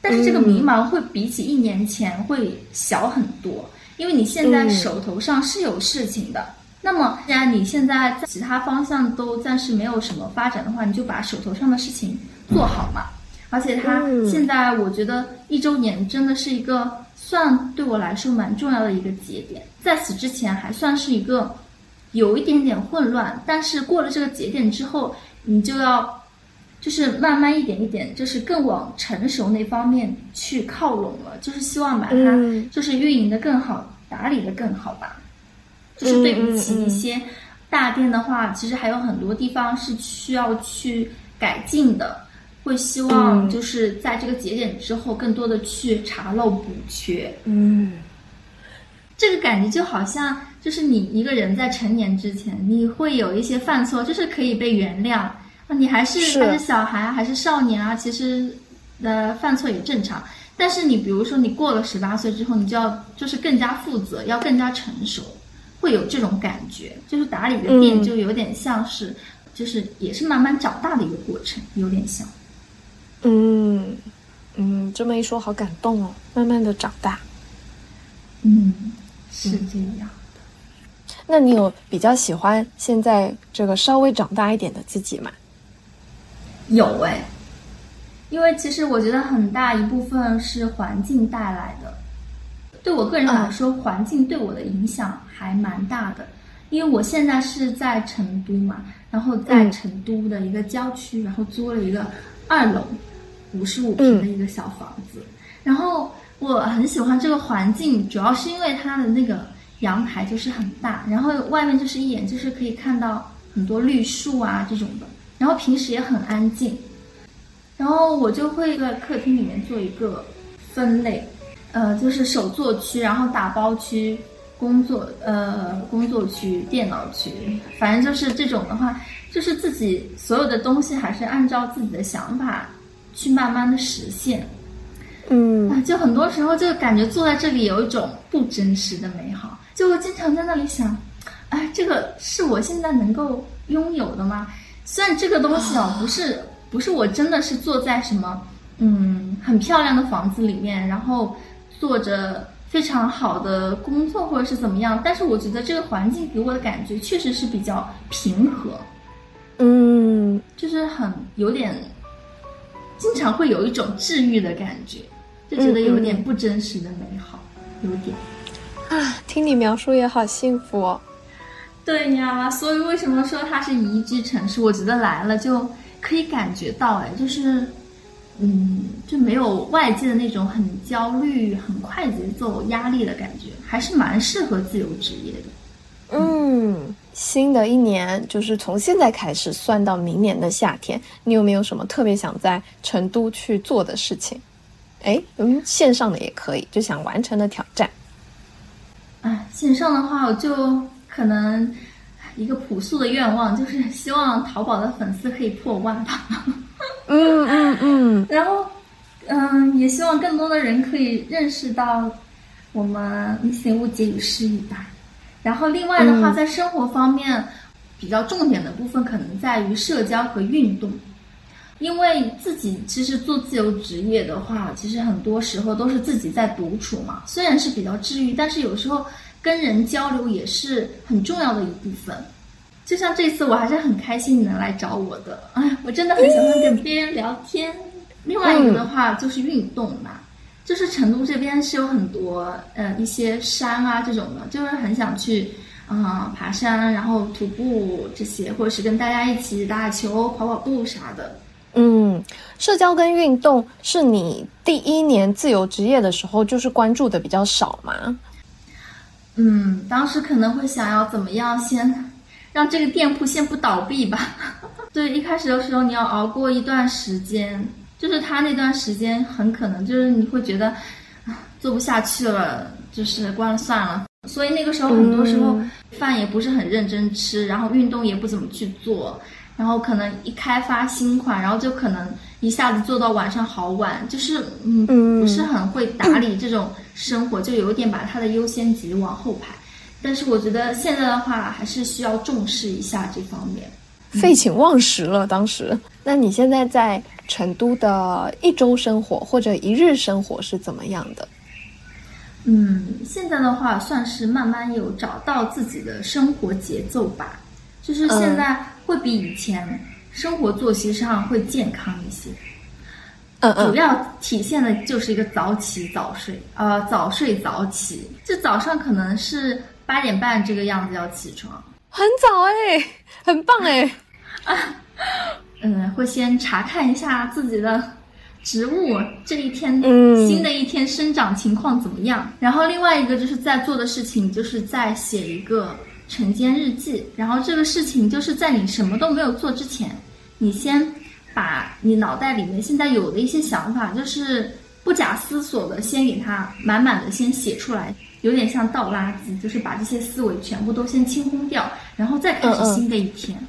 Speaker 2: 但是这个迷茫会比起一年前会小很多，因为你现在手头上是有事情的。那么既然你现在在其他方向都暂时没有什么发展的话，你就把手头上的事情做好嘛。而且它现在我觉得一周年真的是一个算对我来说蛮重要的一个节点，在此之前还算是一个。有一点点混乱，但是过了这个节点之后，你就要，就是慢慢一点一点，就是更往成熟那方面去靠拢了。就是希望把它，就是运营的更好，打理的更好吧。就是对比起一些大店的话，其实还有很多地方是需要去改进的。会希望就是在这个节点之后，更多的去查漏补缺。
Speaker 1: 嗯。
Speaker 2: 这个感觉就好像，就是你一个人在成年之前，你会有一些犯错，就是可以被原谅。你还是还是小孩，还是少年啊，其实，呃，犯错也正常。但是你比如说，你过了十八岁之后，你就要就是更加负责，要更加成熟，会有这种感觉。就是打理的店就有点像是，就是也是慢慢长大的一个过程，有点像。
Speaker 1: 嗯嗯，这么一说，好感动哦，慢慢的长大。
Speaker 2: 嗯。是这样的，
Speaker 1: 那你有比较喜欢现在这个稍微长大一点的自己吗？
Speaker 2: 有哎，因为其实我觉得很大一部分是环境带来的。对我个人来说，环境对我的影响还蛮大的。因为我现在是在成都嘛，然后在成都的一个郊区，然后租了一个二楼五十五平的一个小房子，然后。我很喜欢这个环境，主要是因为它的那个阳台就是很大，然后外面就是一眼就是可以看到很多绿树啊这种的，然后平时也很安静，然后我就会在客厅里面做一个分类，呃，就是手作区，然后打包区，工作呃工作区，电脑区，反正就是这种的话，就是自己所有的东西还是按照自己的想法去慢慢的实现。
Speaker 1: 嗯，
Speaker 2: 就很多时候就感觉坐在这里有一种不真实的美好，就会经常在那里想，哎，这个是我现在能够拥有的吗？虽然这个东西哦，不是不是我真的是坐在什么嗯很漂亮的房子里面，然后做着非常好的工作或者是怎么样，但是我觉得这个环境给我的感觉确实是比较平和，
Speaker 1: 嗯，
Speaker 2: 就是很有点，经常会有一种治愈的感觉。就觉得有点不真实的美好，有点
Speaker 1: 啊，听你描述也好幸福哦。
Speaker 2: 对呀，所以为什么说它是宜居城市？我觉得来了就可以感觉到，哎，就是，嗯，就没有外界的那种很焦虑、很快节奏、压力的感觉，还是蛮适合自由职业的。
Speaker 1: 嗯，新的一年就是从现在开始算到明年的夏天，你有没有什么特别想在成都去做的事情？哎，嗯，线上的也可以，就想完成的挑战。
Speaker 2: 哎，线上的话，我就可能一个朴素的愿望，就是希望淘宝的粉丝可以破万吧。
Speaker 1: 嗯嗯嗯。
Speaker 2: 然后，嗯，也希望更多的人可以认识到我们一些误解与失语吧。然后，另外的话，在生活方面，比较重点的部分可能在于社交和运动。因为自己其实做自由职业的话，其实很多时候都是自己在独处嘛。虽然是比较治愈，但是有时候跟人交流也是很重要的一部分。就像这次，我还是很开心你能来找我的。哎，我真的很喜欢跟别人聊天。另外一个的话就是运动嘛，就是成都这边是有很多呃一些山啊这种的，就是很想去嗯爬山，然后徒步这些，或者是跟大家一起打打球、跑跑步啥的。
Speaker 1: 嗯，社交跟运动是你第一年自由职业的时候就是关注的比较少吗？
Speaker 2: 嗯，当时可能会想要怎么样先让这个店铺先不倒闭吧。对，一开始的时候你要熬过一段时间，就是他那段时间很可能就是你会觉得做不下去了，就是关了算了。所以那个时候很多时候饭也不是很认真吃，然后运动也不怎么去做。然后可能一开发新款，然后就可能一下子做到晚上好晚，就是嗯不是很会打理这种生活，就有点把他的优先级往后排。但是我觉得现在的话，还是需要重视一下这方面。
Speaker 1: 废寝忘食了，当时。那你现在在成都的一周生活或者一日生活是怎么样的？
Speaker 2: 嗯，现在的话算是慢慢有找到自己的生活节奏吧，就是现在。会比以前生活作息上会健康一些，
Speaker 1: 嗯嗯，
Speaker 2: 主要体现的就是一个早起早睡，呃，早睡早起，就早上可能是八点半这个样子要起床，
Speaker 1: 很早哎，很棒哎，
Speaker 2: 啊，嗯，会先查看一下自己的植物这一天，嗯，新的一天生长情况怎么样，然后另外一个就是在做的事情就是在写一个。晨间日记，然后这个事情就是在你什么都没有做之前，你先把你脑袋里面现在有的一些想法，就是不假思索的先给它满满的先写出来，有点像倒垃圾，就是把这些思维全部都先清空掉，然后再开始新的一天。嗯，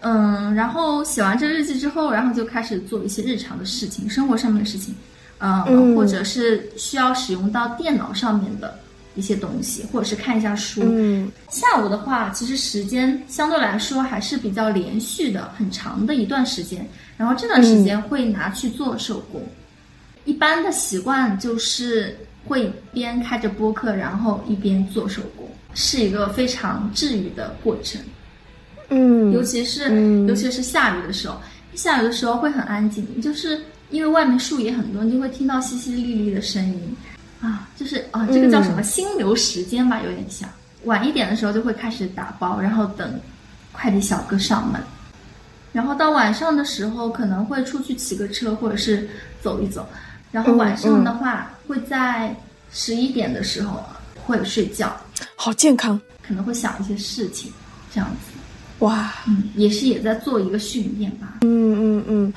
Speaker 2: 然后写完这日记之后，然后就开始做一些日常的事情，生活上面的事情，嗯，或者是需要使用到电脑上面的。一些东西，或者是看一下书。
Speaker 1: 嗯，
Speaker 2: 下午的话，其实时间相对来说还是比较连续的，很长的一段时间。然后这段时间会拿去做手工。一般的习惯就是会边开着播客，然后一边做手工，是一个非常治愈的过程。
Speaker 1: 嗯，
Speaker 2: 尤其是尤其是下雨的时候，下雨的时候会很安静，就是因为外面树也很多，你就会听到淅淅沥沥的声音。啊，就是啊，这个叫什么心流时间吧，有点像。晚一点的时候就会开始打包，然后等快递小哥上门。然后到晚上的时候可能会出去骑个车，或者是走一走。然后晚上的话会在十一点的时候会睡觉。
Speaker 1: 好健康。
Speaker 2: 可能会想一些事情，这样子。
Speaker 1: 哇，
Speaker 2: 嗯，也是也在做一个训练吧。
Speaker 1: 嗯嗯嗯。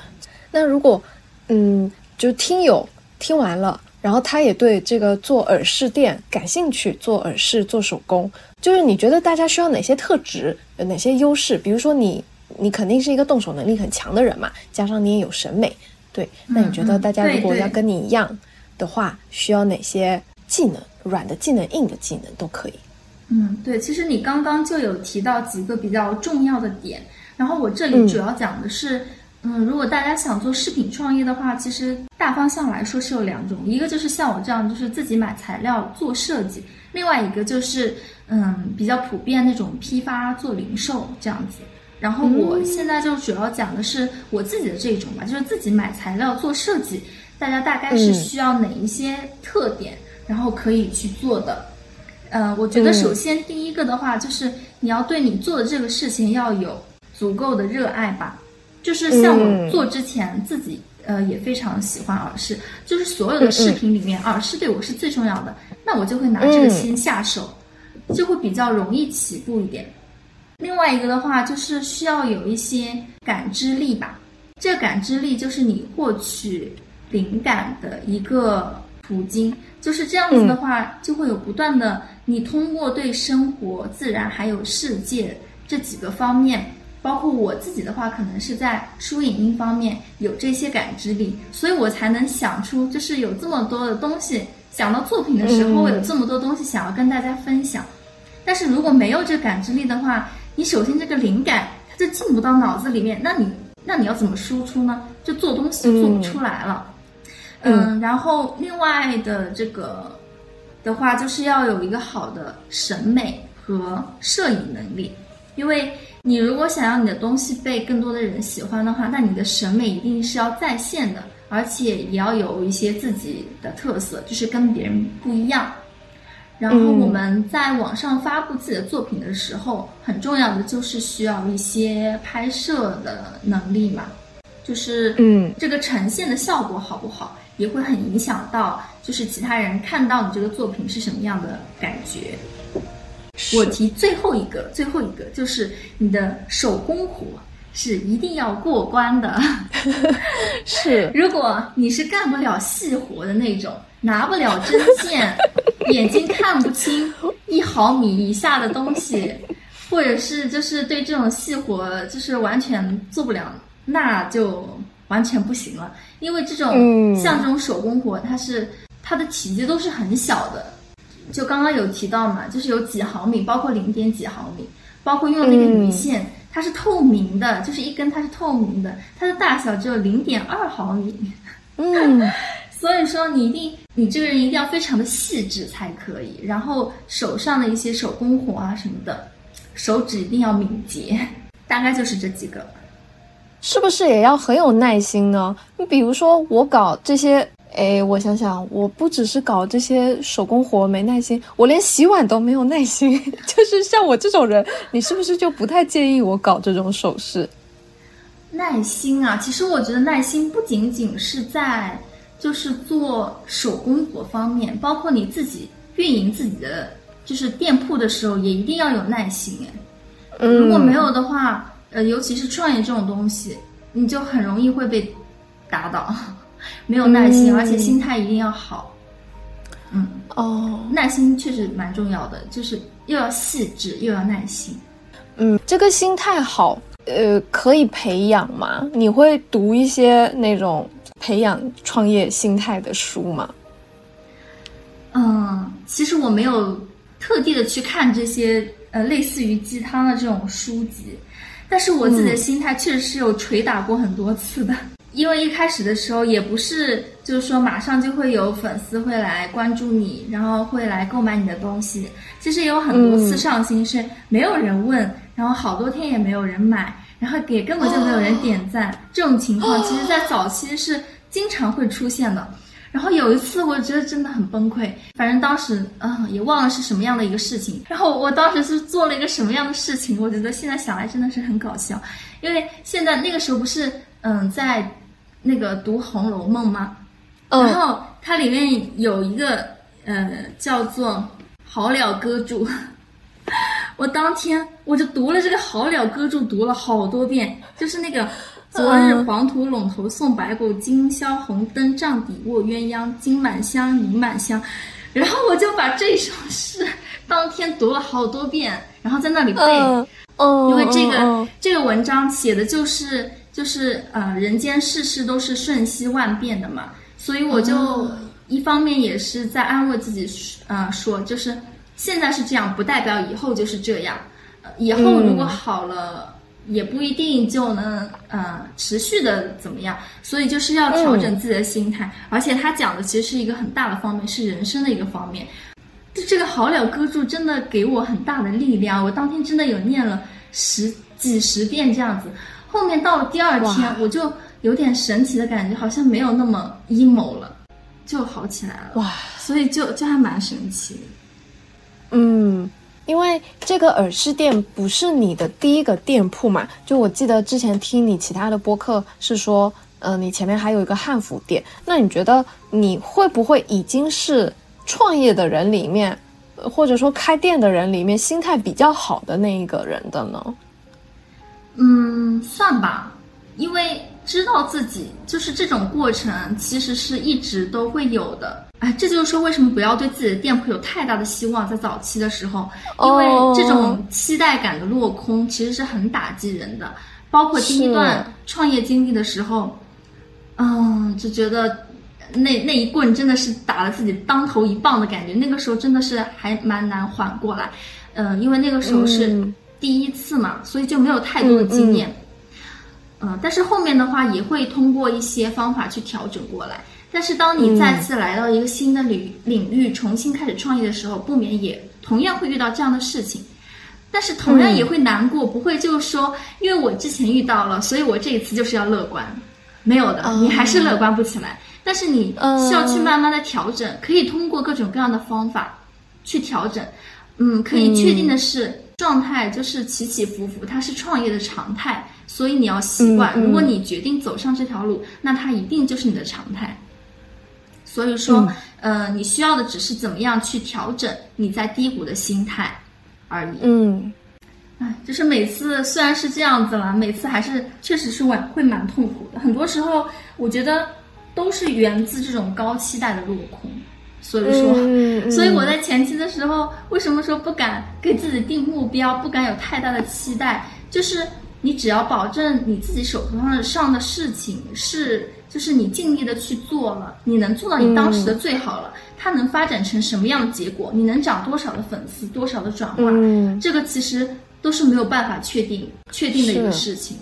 Speaker 1: 那如果嗯，就听友听完了。然后他也对这个做耳饰店感兴趣，做耳饰做手工，就是你觉得大家需要哪些特质，有哪些优势？比如说你，你肯定是一个动手能力很强的人嘛，加上你也有审美，对，那你觉得大家如果要跟你一样的话，需要哪些技能？软的技能、硬的技能都可以。
Speaker 2: 嗯，对，其实你刚刚就有提到几个比较重要的点，然后我这里主要讲的是。嗯，如果大家想做饰品创业的话，其实大方向来说是有两种，一个就是像我这样，就是自己买材料做设计；另外一个就是，嗯，比较普遍那种批发做零售这样子。然后我现在就主要讲的是我自己的这种吧，就是自己买材料做设计，大家大概是需要哪一些特点，然后可以去做的。呃，我觉得首先第一个的话，就是你要对你做的这个事情要有足够的热爱吧。就是像我做之前自己呃也非常喜欢耳饰，就是所有的饰品里面耳饰对我是最重要的，那我就会拿这个先下手，就会比较容易起步一点。另外一个的话就是需要有一些感知力吧，这个感知力就是你获取灵感的一个途径，就是这样子的话就会有不断的你通过对生活、自然还有世界。这几个方面，包括我自己的话，可能是在书影音方面有这些感知力，所以我才能想出，就是有这么多的东西。想到作品的时候，我有这么多东西想要跟大家分享。但是如果没有这感知力的话，你首先这个灵感它就进不到脑子里面，那你那你要怎么输出呢？就做东西就做不出来了。嗯，然后另外的这个的话，就是要有一个好的审美和摄影能力，因为你如果想要你的东西被更多的人喜欢的话，那你的审美一定是要在线的，而且也要有一些自己的特色，就是跟别人不一样。然后我们在网上发布自己的作品的时候，很重要的就是需要一些拍摄的能力嘛，就是
Speaker 1: 嗯，
Speaker 2: 这个呈现的效果好不好？也会很影响到，就是其他人看到你这个作品是什么样的感觉。我提最后一个，最后一个就是你的手工活是一定要过关的。
Speaker 1: 是，
Speaker 2: 如果你是干不了细活的那种，拿不了针线，眼睛看不清一毫米以下的东西，或者是就是对这种细活就是完全做不了，那就。完全不行了，因为这种像这种手工活，它是它的体积都是很小的。就刚刚有提到嘛，就是有几毫米，包括零点几毫米，包括用那个鱼线，它是透明的，就是一根它是透明的，它的大小只有零点二毫米。
Speaker 1: 嗯，
Speaker 2: 所以说你一定，你这个人一定要非常的细致才可以。然后手上的一些手工活啊什么的，手指一定要敏捷。大概就是这几个。
Speaker 1: 是不是也要很有耐心呢？你比如说我搞这些，哎，我想想，我不只是搞这些手工活没耐心，我连洗碗都没有耐心。就是像我这种人，你是不是就不太建议我搞这种首饰？
Speaker 2: 耐心啊，其实我觉得耐心不仅仅是在就是做手工活方面，包括你自己运营自己的就是店铺的时候，也一定要有耐心。哎，如果没有的话。呃，尤其是创业这种东西，你就很容易会被打倒，没有耐心，而且心态一定要好。嗯，
Speaker 1: 哦，
Speaker 2: 耐心确实蛮重要的，就是又要细致又要耐心。
Speaker 1: 嗯，这个心态好，呃，可以培养吗？你会读一些那种培养创业心态的书吗？
Speaker 2: 嗯，其实我没有特地的去看这些呃类似于鸡汤的这种书籍。但是我自己的心态确实是有捶打过很多次的，因为一开始的时候也不是就是说马上就会有粉丝会来关注你，然后会来购买你的东西。其实也有很多次上新是没有人问，然后好多天也没有人买，然后也根本就没有人点赞。这种情况 其实，在早期是经常会出现的。然后有一次，我觉得真的很崩溃。反正当时，嗯，也忘了是什么样的一个事情。然后我当时是做了一个什么样的事情？我觉得现在想来真的是很搞笑。因为现在那个时候不是，嗯，在那个读《红楼梦》吗？然后它里面有一个，呃，叫做《好了歌注》。我当天我就读了这个《好了歌注》，读了好多遍，就是那个。昨日黄土陇头送白骨，今宵红灯帐底卧鸳鸯。金满箱，银满箱。然后我就把这首诗当天读了好多遍，然后在那里背。
Speaker 1: 哦，
Speaker 2: 因为这个这个文章写的就是就是呃人间世事都是瞬息万变的嘛，所以我就一方面也是在安慰自己，呃说就是现在是这样，不代表以后就是这样。以后如果好了。也不一定就能呃持续的怎么样，所以就是要调整自己的心态。而且他讲的其实是一个很大的方面，是人生的一个方面。就这个好了歌注真的给我很大的力量，我当天真的有念了十几十遍这样子。后面到了第二天，我就有点神奇的感觉，好像没有那么阴谋了，就好起来了。
Speaker 1: 哇，
Speaker 2: 所以就就还蛮神奇的。
Speaker 1: 嗯。因为这个耳饰店不是你的第一个店铺嘛，就我记得之前听你其他的播客是说，呃，你前面还有一个汉服店。那你觉得你会不会已经是创业的人里面，或者说开店的人里面心态比较好的那一个人的呢？
Speaker 2: 嗯，算吧，因为知道自己就是这种过程，其实是一直都会有的。哎，这就是说为什么不要对自己的店铺有太大的希望，在早期的时候，因为这种期待感的落空，其实是很打击人的。包括第一段创业经历的时候，嗯，就觉得那那一棍真的是打了自己当头一棒的感觉。那个时候真的是还蛮难缓过来，嗯，因为那个时候是第一次嘛，所以就没有太多的经验。嗯，但是后面的话也会通过一些方法去调整过来。但是当你再次来到一个新的领领域，重新开始创业的时候，不免也同样会遇到这样的事情。但是同样也会难过，不会就是说，因为我之前遇到了，所以我这一次就是要乐观。没有的，你还是乐观不起来。但是你需要去慢慢的调整，可以通过各种各样的方法去调整。嗯，可以确定的是，状态就是起起伏伏，它是创业的常态。所以你要习惯，如果你决定走上这条路，那它一定就是你的常态。所以说，呃，你需要的只是怎么样去调整你在低谷的心态而已。
Speaker 1: 嗯，
Speaker 2: 哎，就是每次虽然是这样子了，每次还是确实是会会蛮痛苦的。很多时候，我觉得都是源自这种高期待的落空。所以说，所以我在前期的时候，为什么说不敢给自己定目标，不敢有太大的期待，就是。你只要保证你自己手头上的上的事情是，就是你尽力的去做了，你能做到你当时的最好了，它能发展成什么样的结果，你能涨多少的粉丝，多少的转化，这个其实都是没有办法确定确定的一个事情。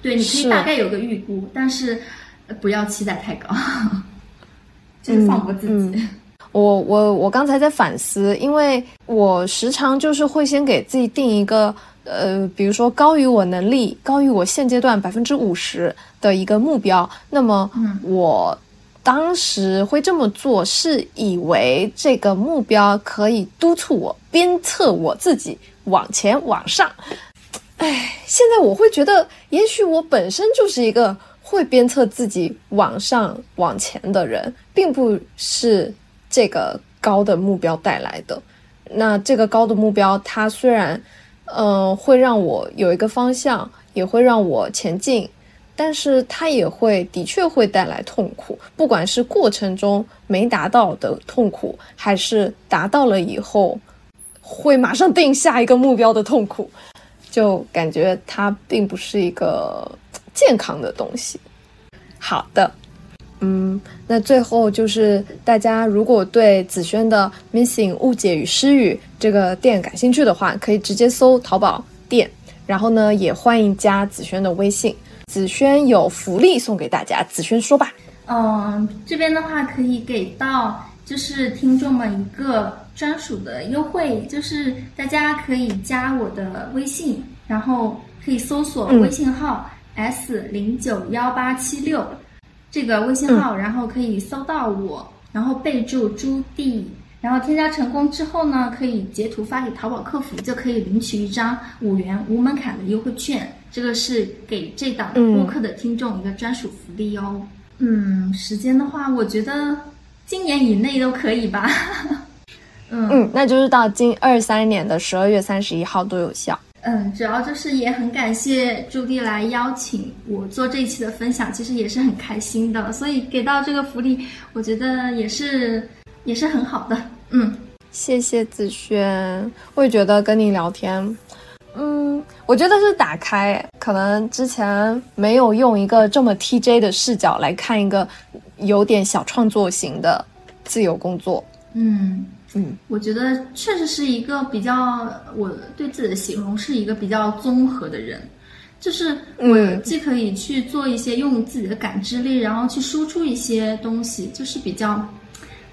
Speaker 2: 对，你可以大概有个预估，但是不要期待太高，就是放过自己。
Speaker 1: 我我我刚才在反思，因为我时常就是会先给自己定一个。呃，比如说高于我能力、高于我现阶段百分之五十的一个目标，那么我当时会这么做，是以为这个目标可以督促我鞭策我自己往前往上。哎，现在我会觉得，也许我本身就是一个会鞭策自己往上往前的人，并不是这个高的目标带来的。那这个高的目标，它虽然。嗯，会让我有一个方向，也会让我前进，但是它也会的确会带来痛苦，不管是过程中没达到的痛苦，还是达到了以后会马上定下一个目标的痛苦，就感觉它并不是一个健康的东西。好的。嗯，那最后就是大家如果对子轩的 Missing 误解与失语这个店感兴趣的话，可以直接搜淘宝店，然后呢也欢迎加子轩的微信。子轩有福利送给大家，子轩说吧。
Speaker 2: 嗯，这边的话可以给到就是听众们一个专属的优惠，就是大家可以加我的微信，然后可以搜索微信号 S 零九幺八七六。这个微信号，然后可以搜到我，然后备注朱棣，然后添加成功之后呢，可以截图发给淘宝客服，就可以领取一张五元无门槛的优惠券。这个是给这档播客的听众一个专属福利哦。嗯，时间的话，我觉得今年以内都可以吧。
Speaker 1: 嗯嗯，那就是到今二三年的十二月三十一号都有效。
Speaker 2: 嗯，主要就是也很感谢朱棣来邀请我做这一期的分享，其实也是很开心的，所以给到这个福利，我觉得也是也是很好的。嗯，
Speaker 1: 谢谢子轩，我也觉得跟你聊天，嗯，我觉得是打开，可能之前没有用一个这么 TJ 的视角来看一个有点小创作型的自由工作。
Speaker 2: 嗯。
Speaker 1: 嗯，
Speaker 2: 我觉得确实是一个比较，我对自己的形容是一个比较综合的人，就是我既可以去做一些用自己的感知力，然后去输出一些东西，就是比较，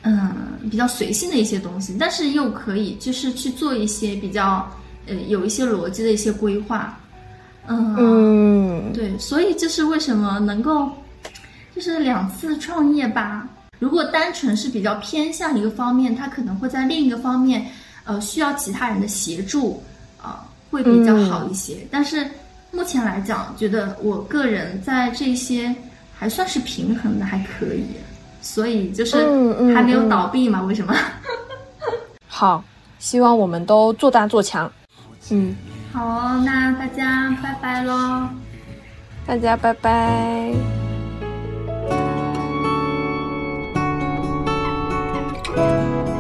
Speaker 2: 嗯，比较随性的一些东西，但是又可以就是去做一些比较，呃，有一些逻辑的一些规划，嗯，对，所以就是为什么能够，就是两次创业吧。如果单纯是比较偏向一个方面，他可能会在另一个方面，呃，需要其他人的协助，啊，会比较好一些。但是目前来讲，觉得我个人在这些还算是平衡的，还可以。所以就是还没有倒闭嘛？为什么？
Speaker 1: 好，希望我们都做大做强。嗯，
Speaker 2: 好，那大家拜拜喽。
Speaker 1: 大家拜拜。Bye.